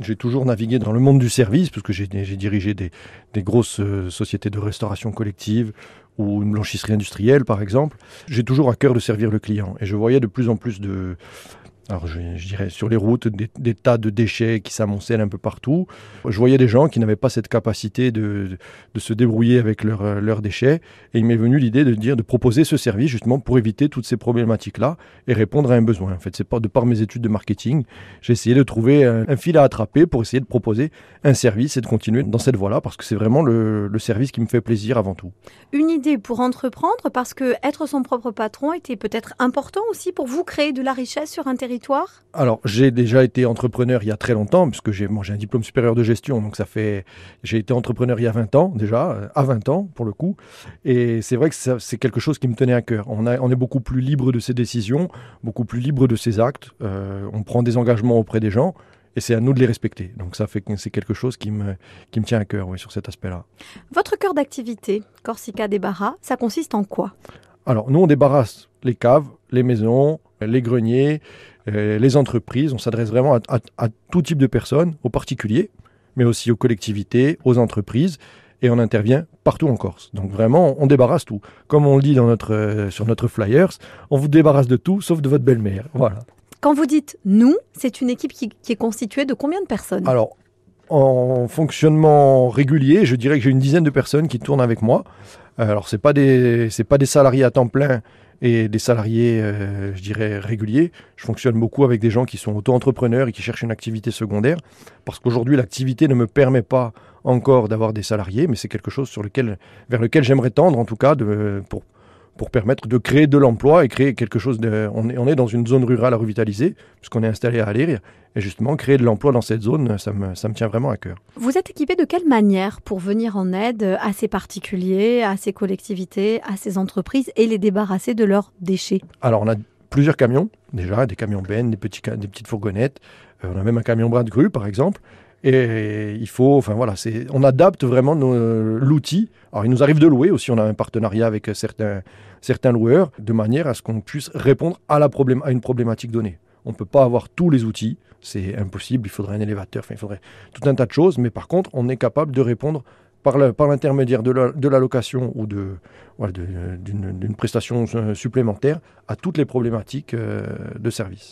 J'ai toujours navigué dans le monde du service, parce que j'ai dirigé des, grosses euh, sociétés de restauration collective ou une blanchisserie industrielle, par exemple. J'ai toujours à cœur de servir le client. Et je voyais de plus en plus de, alors je, dirais sur les routes, des, tas de déchets qui s'amoncellent un peu partout. Je voyais des gens qui n'avaient pas cette capacité de, de se débrouiller avec euh, leurs déchets. Et il m'est venu l'idée de dire de proposer ce service justement pour éviter toutes ces problématiques-là et répondre à un besoin. En fait, c'est de par mes études de marketing, j'ai essayé de trouver un, fil à attraper pour essayer de proposer un service et de continuer dans cette voie-là parce que c'est vraiment le, le service qui me fait plaisir avant tout. Une idée pour entreprendre parce que être son propre patron était peut-être important aussi pour vous créer de la richesse sur un territoire alors, j'ai déjà été entrepreneur il y a très longtemps, puisque j'ai un diplôme supérieur de gestion, donc ça fait. J'ai été entrepreneur il y a 20 ans, déjà, euh, à 20 ans pour le coup. Et c'est vrai que c'est quelque chose qui me tenait à cœur. On, a, on est beaucoup plus libre de ses décisions, beaucoup plus libre de ses actes. Euh, on prend des engagements auprès des gens et c'est à nous de les respecter. Donc ça fait c'est quelque chose qui me, qui me tient à cœur oui, sur cet aspect-là. Votre cœur d'activité, Corsica Débarras, ça consiste en quoi? Alors nous on débarrasse les caves, les maisons, les greniers, euh, les entreprises. On s'adresse vraiment à, tout type de personnes, aux particuliers, mais aussi aux collectivités, aux entreprises. Et on intervient partout en Corse. Donc vraiment, on débarrasse tout. Comme on le dit dans notre, euh, sur notre flyers, on vous débarrasse de tout, sauf de votre belle-mère. Voilà. Quand vous dites nous, c'est une équipe qui, est constituée de combien de personnes? Alors, en fonctionnement régulier, je dirais que j'ai une dizaine de personnes qui tournent avec moi. Euh, alors, ce n'est pas, des, pas des salariés à temps plein et des salariés, euh, je dirais, réguliers. Je fonctionne beaucoup avec des gens qui sont auto-entrepreneurs et qui cherchent une activité secondaire, parce qu'aujourd'hui, l'activité ne me permet pas encore d'avoir des salariés, mais c'est quelque chose sur lequel, vers lequel j'aimerais tendre, en tout cas, de, pour, pour permettre de créer de l'emploi et créer quelque chose de... On est, on est dans une zone rurale à revitaliser, puisqu'on est installé à Aléria. Et justement, créer de l'emploi dans cette zone, ça me, ça me tient vraiment à cœur. Vous êtes équipé de quelle manière pour venir en aide à ces particuliers, à ces collectivités, à ces entreprises et les débarrasser de leurs déchets? Alors, on a plusieurs camions, déjà, des camions bennes, des, petits, des petites fourgonnettes. Euh, on a même un camion bras de grue, par exemple. Et il faut, enfin voilà, on adapte vraiment l'outil. Alors il nous arrive de louer aussi, on a un partenariat avec certains, certains loueurs, de manière à ce qu'on puisse répondre à, la une problématique donnée. On ne peut pas avoir tous les outils, c'est impossible, il faudrait un élévateur, il faudrait tout un tas de choses, mais par contre, on est capable de répondre par l'intermédiaire de, la, de l'allocation ou de, d'une, prestation supplémentaire à toutes les problématiques euh, de service.